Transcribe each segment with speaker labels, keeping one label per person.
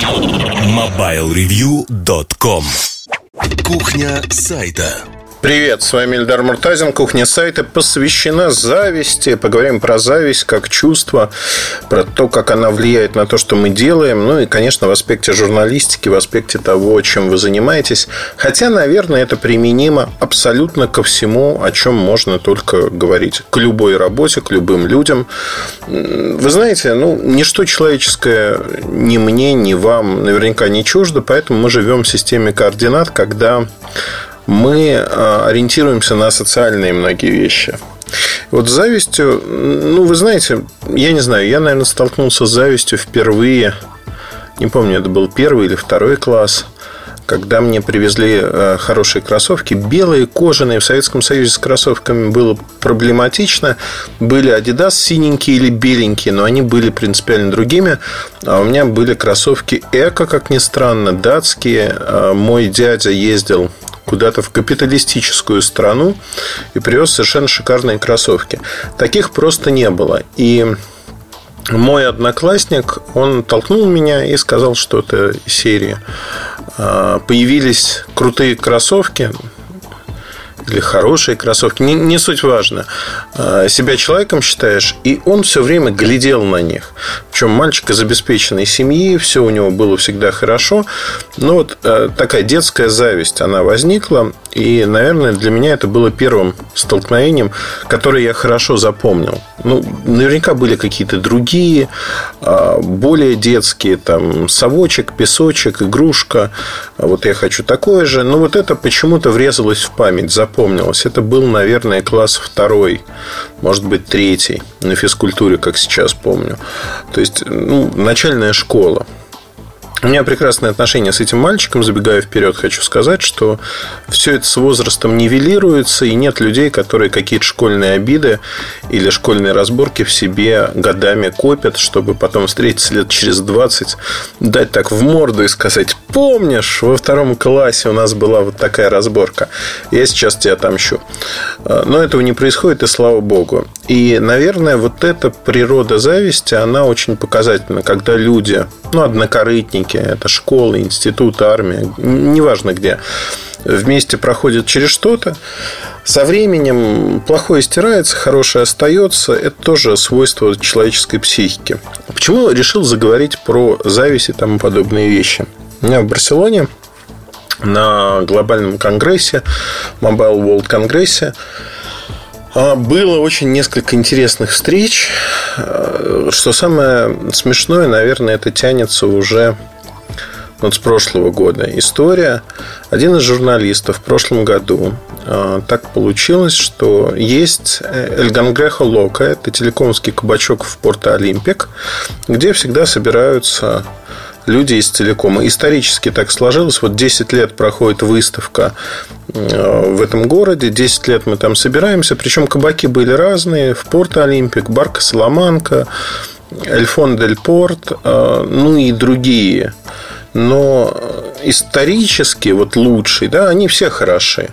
Speaker 1: MobileReview.com Кухня сайта
Speaker 2: Привет, с вами Эльдар Муртазин. Кухня сайта посвящена зависти. Поговорим про зависть как чувство, про то, как она влияет на то, что мы делаем. Ну и, конечно, в аспекте журналистики, в аспекте того, чем вы занимаетесь. Хотя, наверное, это применимо абсолютно ко всему, о чем можно только говорить. К любой работе, к любым людям. Вы знаете, ну, ничто человеческое ни мне, ни вам наверняка не чуждо, поэтому мы живем в системе координат, когда мы а, ориентируемся на социальные многие вещи. Вот с завистью, ну, вы знаете, я не знаю, я, наверное, столкнулся с завистью впервые, не помню, это был первый или второй класс – когда мне привезли э, хорошие кроссовки, белые, кожаные, в Советском Союзе с кроссовками было проблематично. Были Adidas синенькие или беленькие, но они были принципиально другими. А у меня были кроссовки Эко, как ни странно, датские. А мой дядя ездил куда-то в капиталистическую страну и привез совершенно шикарные кроссовки. Таких просто не было. И мой одноклассник, он толкнул меня и сказал, что это серия. А, появились крутые кроссовки, или хорошие кроссовки, не, не суть важно. А, себя человеком считаешь, и он все время глядел на них. Причем мальчик из обеспеченной семьи, все у него было всегда хорошо. Но вот а, такая детская зависть, она возникла. И, наверное, для меня это было первым столкновением, которое я хорошо запомнил. Ну, наверняка были какие-то другие, а, более детские, там, совочек, песочек, игрушка. Вот я хочу такое же. Но вот это почему-то врезалось в память, запомнилось. Это был, наверное, класс второй, может быть, третий на физкультуре, как сейчас помню. То есть, ну, начальная школа. У меня прекрасные отношения с этим мальчиком. Забегая вперед, хочу сказать, что все это с возрастом нивелируется, и нет людей, которые какие-то школьные обиды или школьные разборки в себе годами копят, чтобы потом встретиться лет через 20, дать так в морду и сказать, помнишь, во втором классе у нас была вот такая разборка, я сейчас тебя отомщу. Но этого не происходит, и слава богу. И, наверное, вот эта природа зависти, она очень показательна, когда люди, ну, однокорытники, это школы, институт, армия, неважно где, вместе проходят через что-то. Со временем плохое стирается, хорошее остается. Это тоже свойство человеческой психики. Почему решил заговорить про зависть и тому подобные вещи? У меня в Барселоне на глобальном конгрессе, Mobile World конгрессе, было очень несколько интересных встреч. А, что самое смешное, наверное, это тянется уже вот с прошлого года история. Один из журналистов в прошлом году э, так получилось, что есть Эльгангрехо Лока, это телекомский кабачок в Порто Олимпик, где всегда собираются люди из телекома. Исторически так сложилось. Вот 10 лет проходит выставка э, в этом городе. 10 лет мы там собираемся. Причем кабаки были разные. В Порто Олимпик, Барка Соломанка, Эльфон Дель Порт, э, ну и другие но исторически вот лучший, да, они все хороши,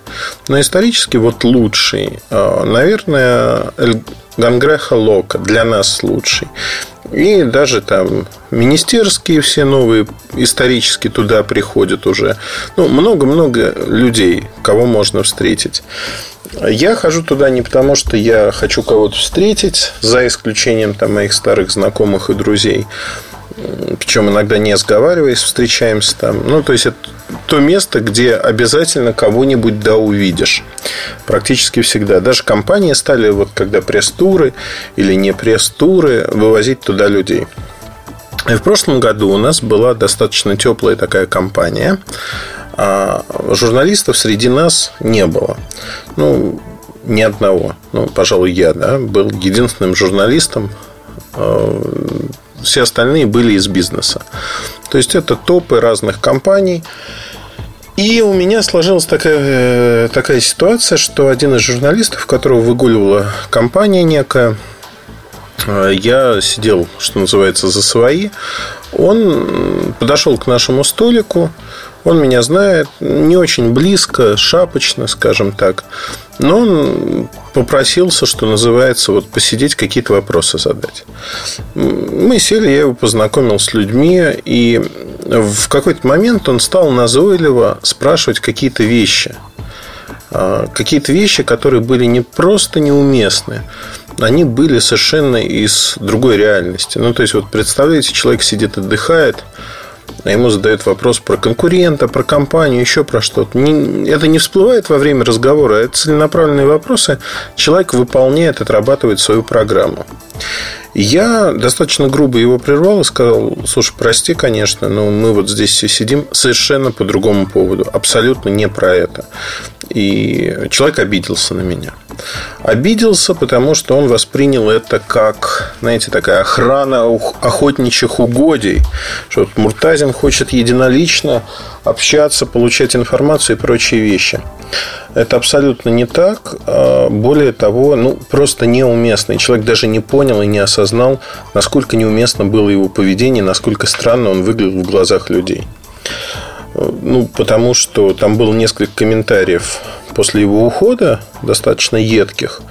Speaker 2: но исторически вот лучший, а, наверное, Гангреха Лока для нас лучший. И даже там министерские все новые исторически туда приходят уже. Ну, много-много людей, кого можно встретить. Я хожу туда не потому, что я хочу кого-то встретить, за исключением там, моих старых знакомых и друзей, причем иногда не сговариваясь, встречаемся там. Ну, то есть, это то место, где обязательно кого-нибудь да увидишь. Практически всегда. Даже компании стали, вот когда пресс-туры или не пресс-туры, вывозить туда людей. И в прошлом году у нас была достаточно теплая такая компания, а журналистов среди нас не было. Ну, ни одного. Ну, пожалуй, я да, был единственным журналистом э, все остальные были из бизнеса. То есть это топы разных компаний. И у меня сложилась такая, э, такая ситуация, что один из журналистов, которого выгуливала компания некая, э, я сидел, что называется, за свои. Он подошел к нашему столику, он меня знает не очень близко, шапочно, скажем так. Но он попросился, что называется, вот посидеть, какие-то вопросы задать. Мы сели, я его познакомил с людьми, и в какой-то момент он стал назойливо спрашивать какие-то вещи. А, какие-то вещи, которые были не просто неуместны, они были совершенно из другой реальности. Ну, то есть, вот представляете, человек сидит, отдыхает, а ему задают вопрос про конкурента, про компанию, еще про что-то. это не всплывает во время разговора, это целенаправленные вопросы. Человек выполняет, отрабатывает свою программу. Я достаточно грубо его прервал и сказал, слушай, прости, конечно, но мы вот здесь все сидим совершенно по другому поводу, абсолютно не про это. И человек обиделся на меня. Обиделся, потому что он воспринял это как, знаете, такая охрана охотничьих угодий, что Муртазин хочет единолично общаться, получать информацию и прочие вещи. Это абсолютно не так. А, более того, ну, просто неуместно. И человек даже не понял и не осознал, насколько неуместно было его поведение, насколько странно он выглядел в глазах людей. Ну, потому что там было несколько комментариев после его ухода, достаточно едких.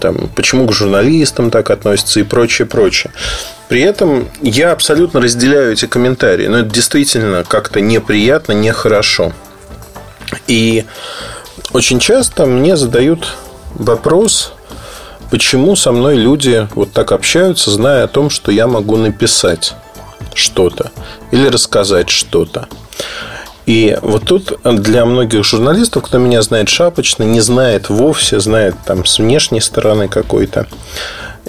Speaker 2: Там, почему к журналистам так относятся и прочее, прочее. При этом я абсолютно разделяю эти комментарии. Но это действительно как-то неприятно, нехорошо. И очень часто мне задают вопрос, почему со мной люди вот так общаются, зная о том, что я могу написать что-то или рассказать что-то. И вот тут для многих журналистов, кто меня знает шапочно, не знает вовсе, знает там с внешней стороны какой-то,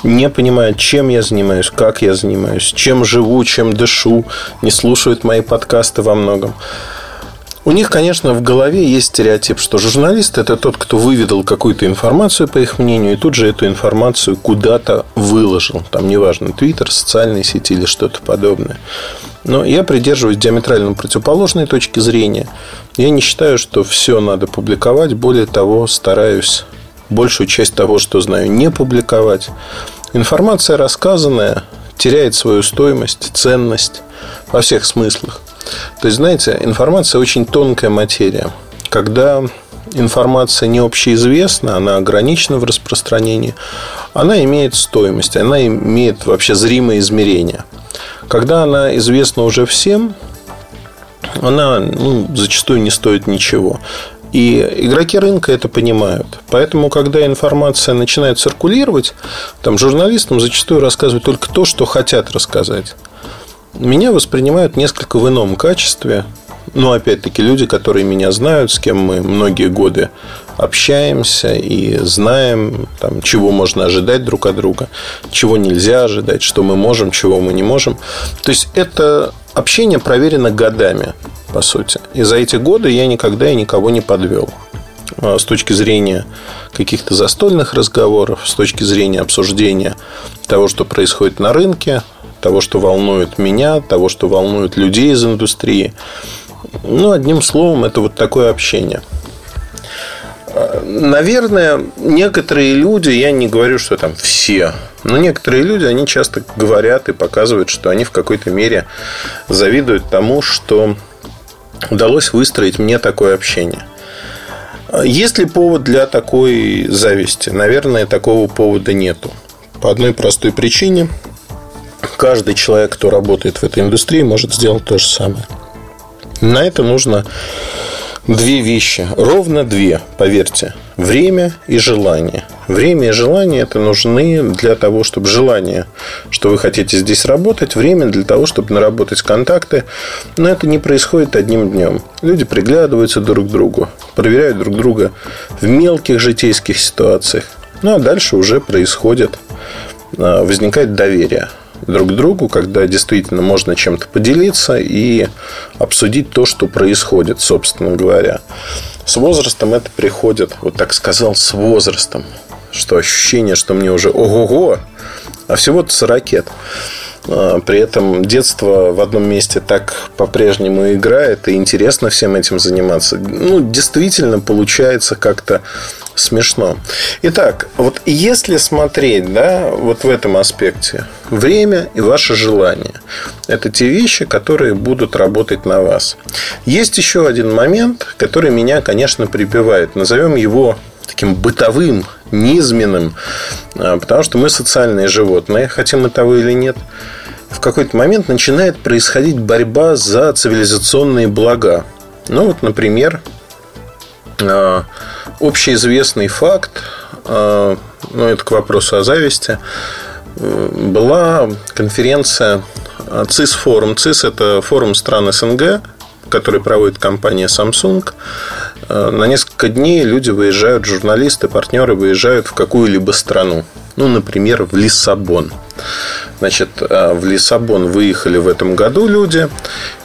Speaker 2: не понимает, чем я занимаюсь, как я занимаюсь, чем живу, чем дышу, не слушают мои подкасты во многом. У них, конечно, в голове есть стереотип, что журналист – это тот, кто выведал какую-то информацию, по их мнению, и тут же эту информацию куда-то выложил. Там, неважно, Твиттер, социальные сети или что-то подобное. Но я придерживаюсь диаметрально противоположной точки зрения. Я не считаю, что все надо публиковать. Более того, стараюсь большую часть того, что знаю, не публиковать. Информация рассказанная теряет свою стоимость, ценность во всех смыслах. То есть, знаете, информация очень тонкая материя. Когда информация не общеизвестна, она ограничена в распространении, она имеет стоимость, она имеет вообще зримое измерение. Когда она известна уже всем, она ну, зачастую не стоит ничего. И игроки рынка это понимают. Поэтому, когда информация начинает циркулировать, там журналистам зачастую рассказывают только то, что хотят рассказать меня воспринимают несколько в ином качестве. Но опять-таки люди, которые меня знают, с кем мы многие годы общаемся и знаем, там, чего можно ожидать друг от друга, чего нельзя ожидать, что мы можем, чего мы не можем. То есть это общение проверено годами, по сути. И за эти годы я никогда и никого не подвел а, с точки зрения каких-то застольных разговоров, с точки зрения обсуждения того, что происходит на рынке, того, что волнует меня, того, что волнует людей из индустрии. Ну, одним словом, это вот такое общение. Наверное, некоторые люди, я не говорю, что там все, но некоторые люди, они часто говорят и показывают, что они в какой-то мере завидуют тому, что удалось выстроить мне такое общение. Есть ли повод для такой зависти? Наверное, такого повода нету. По одной простой причине каждый человек, кто работает в этой индустрии, может сделать то же самое. На это нужно две вещи. Ровно две, поверьте. Время и желание. Время и желание это нужны для того, чтобы желание, что вы хотите здесь работать, время для того, чтобы наработать контакты. Но это не происходит одним днем. Люди приглядываются друг к другу, проверяют друг друга в мелких житейских ситуациях. Ну а дальше уже происходит, а, возникает доверие друг другу, когда действительно можно чем-то поделиться и обсудить то, что происходит, собственно говоря. С возрастом это приходит, вот так сказал, с возрастом, что ощущение, что мне уже ого-го, а всего-то 40 лет. А, при этом детство в одном месте так по-прежнему играет, и интересно всем этим заниматься. Ну, действительно, получается как-то смешно. Итак, вот если смотреть, да, вот в этом аспекте, время и ваше желание – это те вещи, которые будут работать на вас. Есть еще один момент, который меня, конечно, прибивает. Назовем его таким бытовым, низменным, а, потому что мы социальные животные, хотим мы того или нет. В какой-то момент начинает происходить борьба за цивилизационные блага. Ну вот, например, а, общеизвестный факт, а, ну это к вопросу о зависти, была конференция ЦИС форум. ЦИС это форум стран СНГ, который проводит компания Samsung. На несколько дней люди выезжают, журналисты, партнеры выезжают в какую-либо страну. Ну, например, в Лиссабон. Значит, э, в Лиссабон выехали в этом году люди,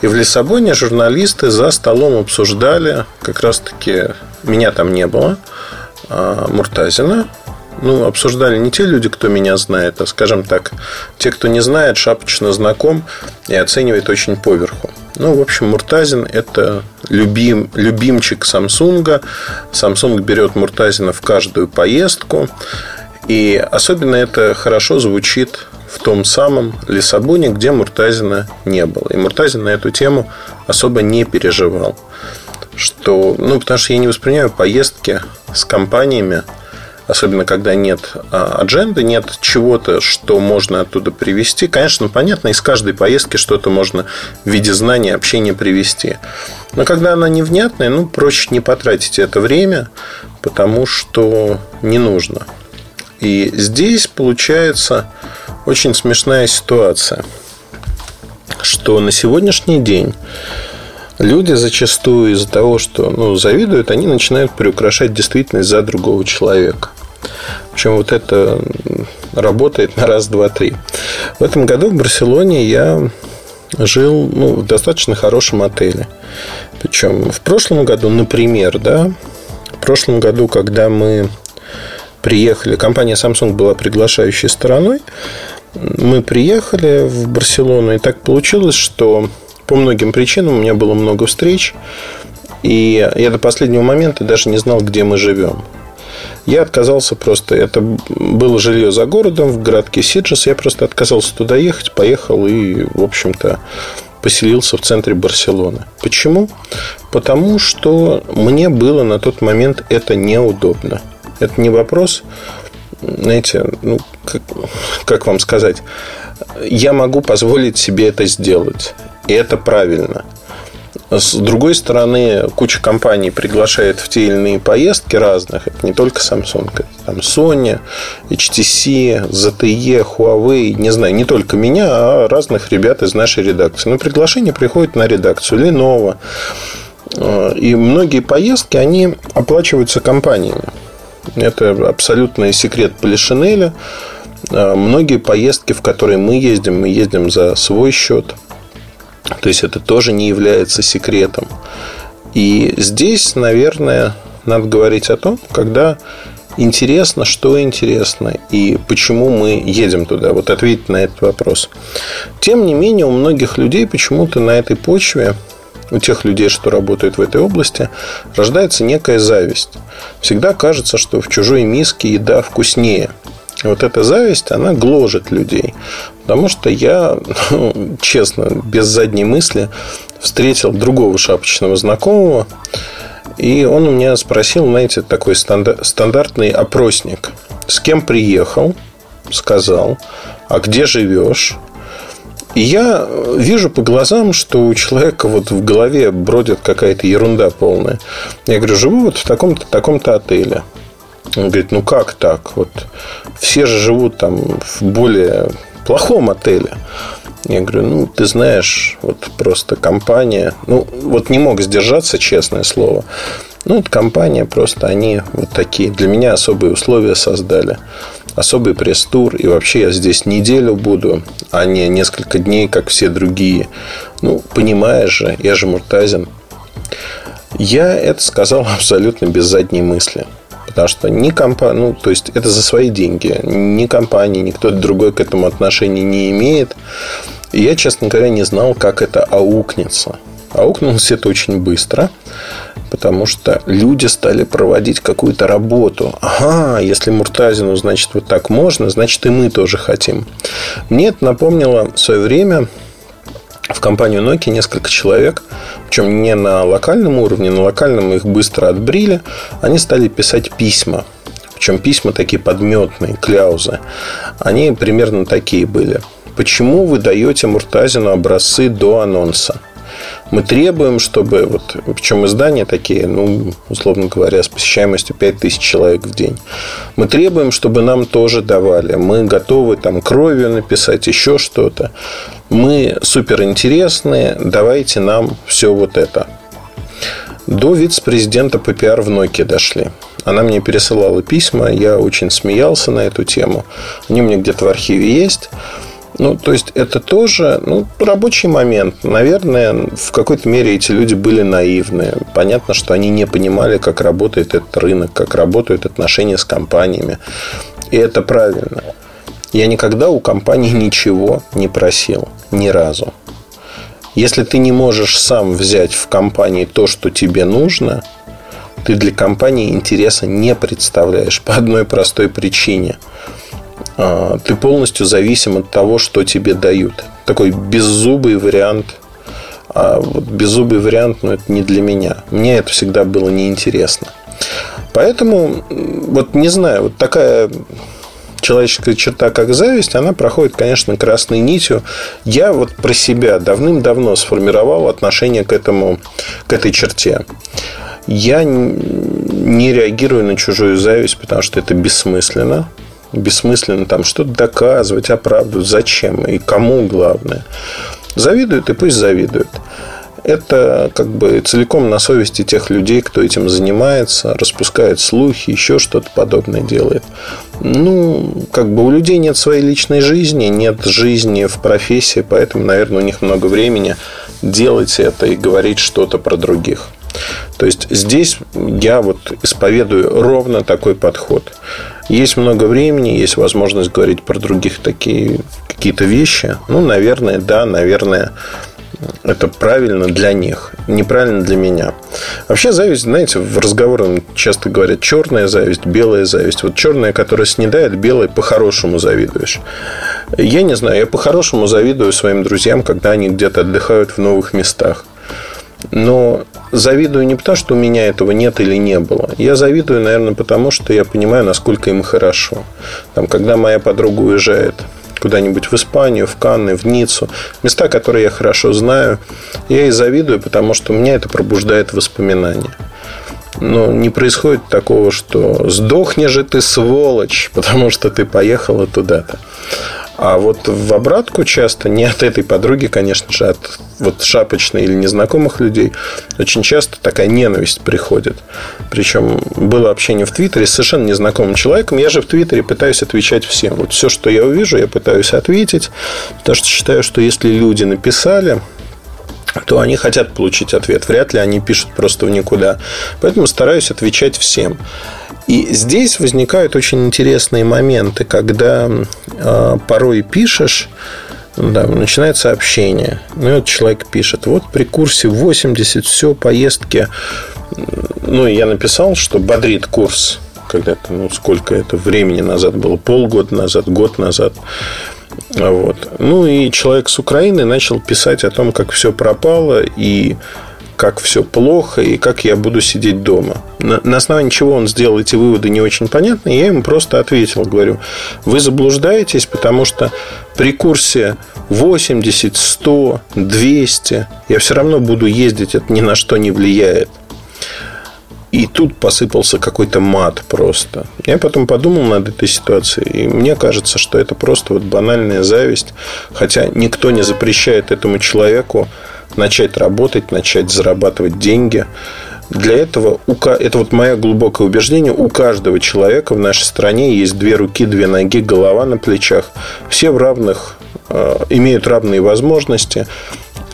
Speaker 2: и в Лиссабоне журналисты за столом обсуждали, как раз-таки меня там не было, а Муртазина, ну, обсуждали не те люди, кто меня знает, а, скажем так, те, кто не знает, шапочно знаком и оценивает очень поверху. Ну, в общем, Муртазин – это любим, любимчик Самсунга. Samsung берет Муртазина в каждую поездку. И особенно это хорошо звучит в том самом Лиссабоне, где Муртазина не было. И Муртазин на эту тему особо не переживал. Что, ну, потому что я не воспринимаю поездки с компаниями, особенно когда нет а, адженды, нет чего-то, что можно оттуда привести. Конечно, понятно, из каждой поездки что-то можно в виде знания, общения привести. Но когда она невнятная, ну, проще не потратить это время, потому что не нужно. И здесь получается очень смешная ситуация, что на сегодняшний день люди зачастую из-за того, что ну, завидуют, они начинают приукрашать действительность за другого человека. Причем вот это работает на раз, два, три. В этом году в Барселоне я жил ну, в достаточно хорошем отеле. Причем в прошлом году, например, да, в прошлом году, когда мы приехали, компания Samsung была приглашающей стороной, мы приехали в Барселону, и так получилось, что по многим причинам у меня было много встреч, и я до последнего момента даже не знал, где мы живем. Я отказался просто. Это было жилье за городом в городке Сиджес. Я просто отказался туда ехать, поехал и, в общем-то, поселился в центре Барселоны. Почему? Потому что мне было на тот момент это неудобно. Это не вопрос, знаете, ну, как, как вам сказать, я могу позволить себе это сделать. И это правильно. С другой стороны, куча компаний приглашает в те или иные поездки разных. Это не только Samsung, это там Sony, HTC, ZTE, Huawei. Не знаю, не только меня, а разных ребят из нашей редакции. Но приглашение приходит на редакцию Lenovo. И многие поездки, они оплачиваются компаниями. Это абсолютный секрет Полишинеля. А, многие поездки, в которые мы ездим, мы ездим за свой счет. То есть это тоже не является секретом. И здесь, наверное, надо говорить о том, когда интересно, что интересно и почему мы едем туда. Вот ответить на этот вопрос. Тем не менее, у многих людей почему-то на этой почве у тех людей, что работают в этой области, рождается некая зависть. Всегда кажется, что в чужой миске еда вкуснее. И вот эта зависть, она гложет людей. Потому что я, ну, честно, без задней мысли встретил другого шапочного знакомого, и он у меня спросил, знаете, такой стандартный опросник. С кем приехал? Сказал. А где живешь? Я вижу по глазам, что у человека вот в голове бродит какая-то ерунда полная. Я говорю, живу вот в таком-то таком-то отеле. Он говорит, ну как так? Вот все же живут там в более плохом отеле. Я говорю, ну, ты знаешь, вот просто компания, ну, вот не мог сдержаться, честное слово. Ну, вот компания просто, они вот такие, для меня особые условия создали особый пресс-тур, и вообще я здесь неделю буду, а не несколько дней, как все другие. Ну, понимаешь же, я же Муртазин. Я это сказал абсолютно без задней мысли. Потому что ни компания, ну, то есть это за свои деньги. Ни компания, ни кто-то другой к этому отношения не имеет. И я, честно говоря, не знал, как это аукнется. Аукнулось это очень быстро потому что люди стали проводить какую-то работу. Ага, если Муртазину, значит, вот так можно, значит, и мы тоже хотим. Мне это напомнило в свое время в компанию Nokia несколько человек, причем не на локальном уровне, на локальном их быстро отбрили, они стали писать письма. Причем письма такие подметные, кляузы. Они примерно такие были. почему вы даете Муртазину образцы до анонса? Мы требуем, чтобы, вот, причем издания такие, ну, условно говоря, с посещаемостью 5000 человек в день. Мы требуем, чтобы нам тоже давали. Мы готовы там кровью написать, еще что-то. Мы суперинтересные, давайте нам все вот это. До вице-президента ППР в Nokia дошли. Она мне пересылала письма, я очень смеялся на эту тему. Они у меня где-то в архиве есть. Ну, то есть, это тоже ну, рабочий момент. Наверное, в какой-то мере эти люди были наивны. Понятно, что они не понимали, как работает этот рынок, как работают отношения с компаниями. И это правильно. Я никогда у компании ничего не просил. Ни разу. Если ты не можешь сам взять в компании то, что тебе нужно, ты для компании интереса не представляешь по одной простой причине – ты полностью зависим от того, что тебе дают. Такой беззубый вариант. А вот беззубый вариант, ну, это не для меня. Мне это всегда было неинтересно. Поэтому, вот не знаю, вот такая человеческая черта, как зависть, она проходит, конечно, красной нитью. Я вот про себя давным-давно сформировал отношение к этому, к этой черте. Я не реагирую на чужую зависть, потому что это бессмысленно бессмысленно там что-то доказывать, оправдывать. Зачем? И кому главное? Завидуют и пусть завидуют. Это как бы целиком на совести тех людей, кто этим занимается, распускает слухи, еще что-то подобное делает. Ну, как бы у людей нет своей личной жизни, нет жизни в профессии, поэтому, наверное, у них много времени делать это и говорить что-то про других. То есть здесь я вот исповедую ровно такой подход. Есть много времени, есть возможность говорить про других такие какие-то вещи. Ну, наверное, да, наверное, это правильно для них, неправильно для меня. Вообще зависть, знаете, в разговорах часто говорят черная зависть, белая зависть. Вот черная, которая снедает, белая по-хорошему завидуешь. Я не знаю, я по-хорошему завидую своим друзьям, когда они где-то отдыхают в новых местах. Но завидую не потому, что у меня этого нет или не было. Я завидую, наверное, потому, что я понимаю, насколько им хорошо. Там, когда моя подруга уезжает куда-нибудь в Испанию, в Канны, в Ниццу, места, которые я хорошо знаю, я ей завидую, потому что меня это пробуждает воспоминания. Но не происходит такого, что сдохни же ты, сволочь, потому что ты поехала туда-то. А вот в обратку часто, не от этой подруги, конечно же, от вот шапочной или незнакомых людей, очень часто такая ненависть приходит. Причем было общение в Твиттере с совершенно незнакомым человеком. Я же в Твиттере пытаюсь отвечать всем. Вот все, что я увижу, я пытаюсь ответить. Потому что считаю, что если люди написали, то они хотят получить ответ. Вряд ли они пишут просто в никуда. Поэтому стараюсь отвечать всем. И здесь возникают очень интересные моменты, когда э, порой пишешь, да, начинает сообщение. Ну, и вот человек пишет, вот при курсе 80, все, поездки. Ну, я написал, что бодрит курс когда-то, ну, сколько это времени назад было, полгода назад, год назад. Вот. Ну, и человек с Украины начал писать о том, как все пропало, и как все плохо и как я буду сидеть дома. На, на основании чего он сделал эти выводы, не очень понятно. Я ему просто ответил, говорю, вы заблуждаетесь, потому что при курсе 80, 100, 200 я все равно буду ездить, это ни на что не влияет. И тут посыпался какой-то мат просто. Я потом подумал над этой ситуацией, и мне кажется, что это просто вот банальная зависть, хотя никто не запрещает этому человеку начать работать, начать зарабатывать деньги. Для этого, это вот мое глубокое убеждение, у каждого человека в нашей стране есть две руки, две ноги, голова на плечах. Все в равных, э, имеют равные возможности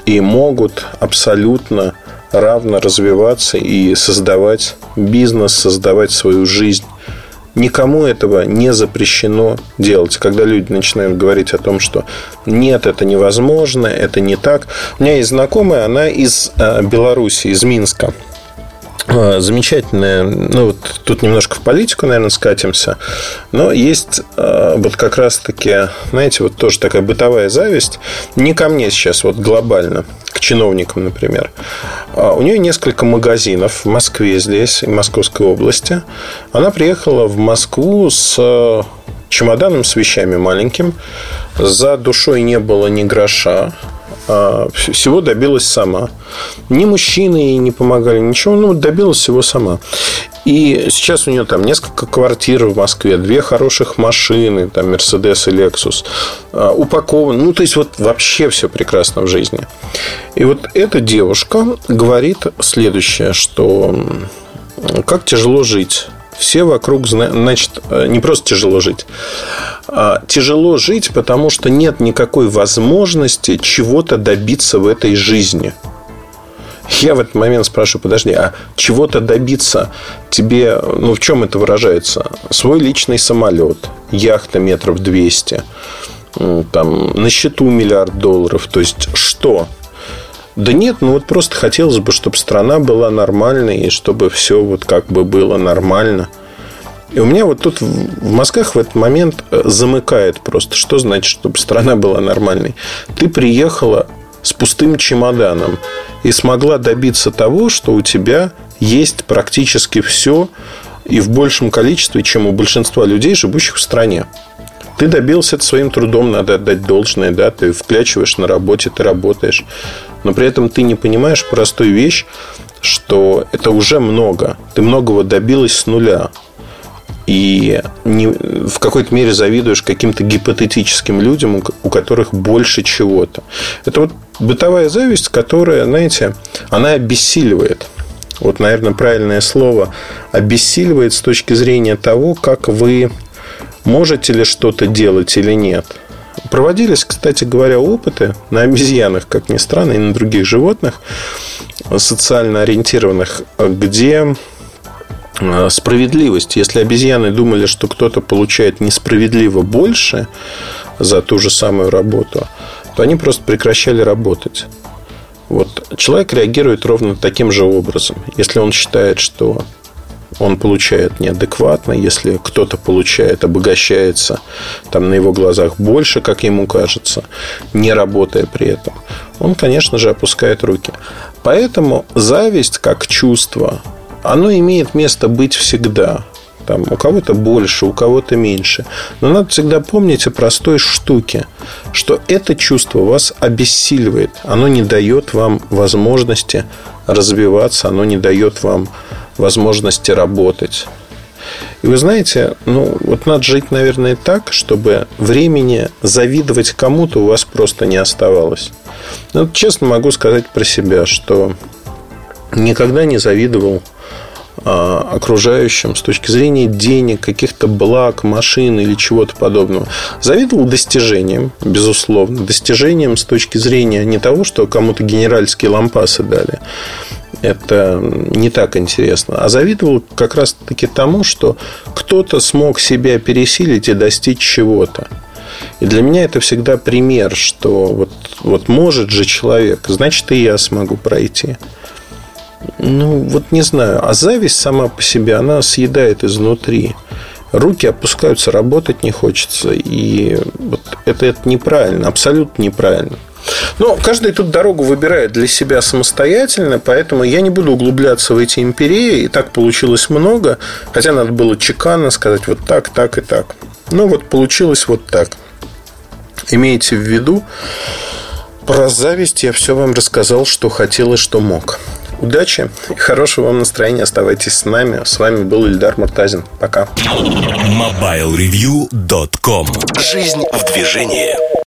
Speaker 2: и могут абсолютно равно развиваться и создавать бизнес, создавать свою жизнь Никому этого не запрещено делать. Когда люди начинают говорить о том, что нет, это невозможно, это не так. У меня есть знакомая, она из э, Беларуси, из Минска замечательная, ну вот тут немножко в политику, наверное, скатимся, но есть э, вот как раз-таки, знаете, вот тоже такая бытовая зависть, не ко мне сейчас, вот глобально, к чиновникам, например. А у нее несколько магазинов в Москве здесь, в Московской области. Она приехала в Москву с чемоданом с вещами маленьким. За душой не было ни гроша. А, всего добилась сама. Ни мужчины ей не помогали, ничего, ну, добилась всего сама. И сейчас у нее там несколько квартир в Москве, две хороших машины, там Мерседес и Лексус, упакован. Ну, то есть, вот вообще все прекрасно в жизни. И вот эта девушка говорит следующее, что как тяжело жить. Все вокруг, значит, не просто тяжело жить. А тяжело жить, потому что нет никакой возможности чего-то добиться в этой жизни – я в этот момент спрашиваю, подожди, а чего-то добиться тебе, ну, в чем это выражается? Свой личный самолет, яхта метров 200, там, на счету миллиард долларов. То есть, что? Да нет, ну вот просто хотелось бы, чтобы страна была нормальной, и чтобы все вот как бы было нормально. И у меня вот тут в мозгах в этот момент э, замыкает просто. Что значит, чтобы страна была нормальной? Ты приехала с пустым чемоданом и смогла добиться того, что у тебя есть практически все и в большем количестве, чем у большинства людей, живущих в стране. Ты добился это своим трудом, надо отдать должное, да, ты вклячиваешь на работе, ты работаешь, но при этом ты не понимаешь простую вещь, что это уже много. Ты многого добилась с нуля и не, в какой-то мере завидуешь каким-то гипотетическим людям, у которых больше чего-то. Это вот бытовая зависть, которая, знаете, она обессиливает. Вот, наверное, правильное слово обессиливает с точки зрения того, как вы можете ли что-то делать или нет. Проводились, кстати говоря, опыты на обезьянах, как ни странно, и на других животных, социально ориентированных, где Э, справедливость. Если обезьяны думали, что кто-то получает несправедливо больше за ту же самую работу, то они просто прекращали работать. Вот человек реагирует ровно таким же образом. Если он считает, что он получает неадекватно, если кто-то получает, обогащается там на его глазах больше, как ему кажется, не работая при этом, он, конечно же, опускает руки. Поэтому зависть как чувство, оно имеет место быть всегда. Там, у кого-то больше, у кого-то меньше. Но надо всегда помнить о простой штуке, что это чувство вас обессиливает. Оно не дает вам возможности развиваться, оно не дает вам возможности работать. И вы знаете, ну, вот надо жить, наверное, так, чтобы времени завидовать кому-то у вас просто не оставалось. Ну, честно могу сказать про себя, что никогда не завидовал окружающим с точки зрения денег, каких-то благ, машин или чего-то подобного. Завидовал достижениям, безусловно. Достижениям с точки зрения не того, что кому-то генеральские лампасы дали. Это не так интересно. А завидовал как раз-таки тому, что кто-то смог себя пересилить и достичь чего-то. И для меня это всегда пример, что вот, вот может же человек, значит, и я смогу пройти. Ну, вот не знаю. А зависть сама по себе, она съедает изнутри. Руки опускаются, работать не хочется. И вот это, это неправильно, абсолютно неправильно. Но каждый тут дорогу выбирает для себя самостоятельно, поэтому я не буду углубляться в эти империи. И так получилось много, хотя надо было чеканно сказать вот так, так и так. Ну вот получилось вот так. Имейте в виду, про зависть я все вам рассказал, что хотел и что мог. Удачи и хорошего вам настроения. Оставайтесь с нами. С вами был Ильдар Муртазин. Пока.
Speaker 1: Mobilereview.com Жизнь в движении.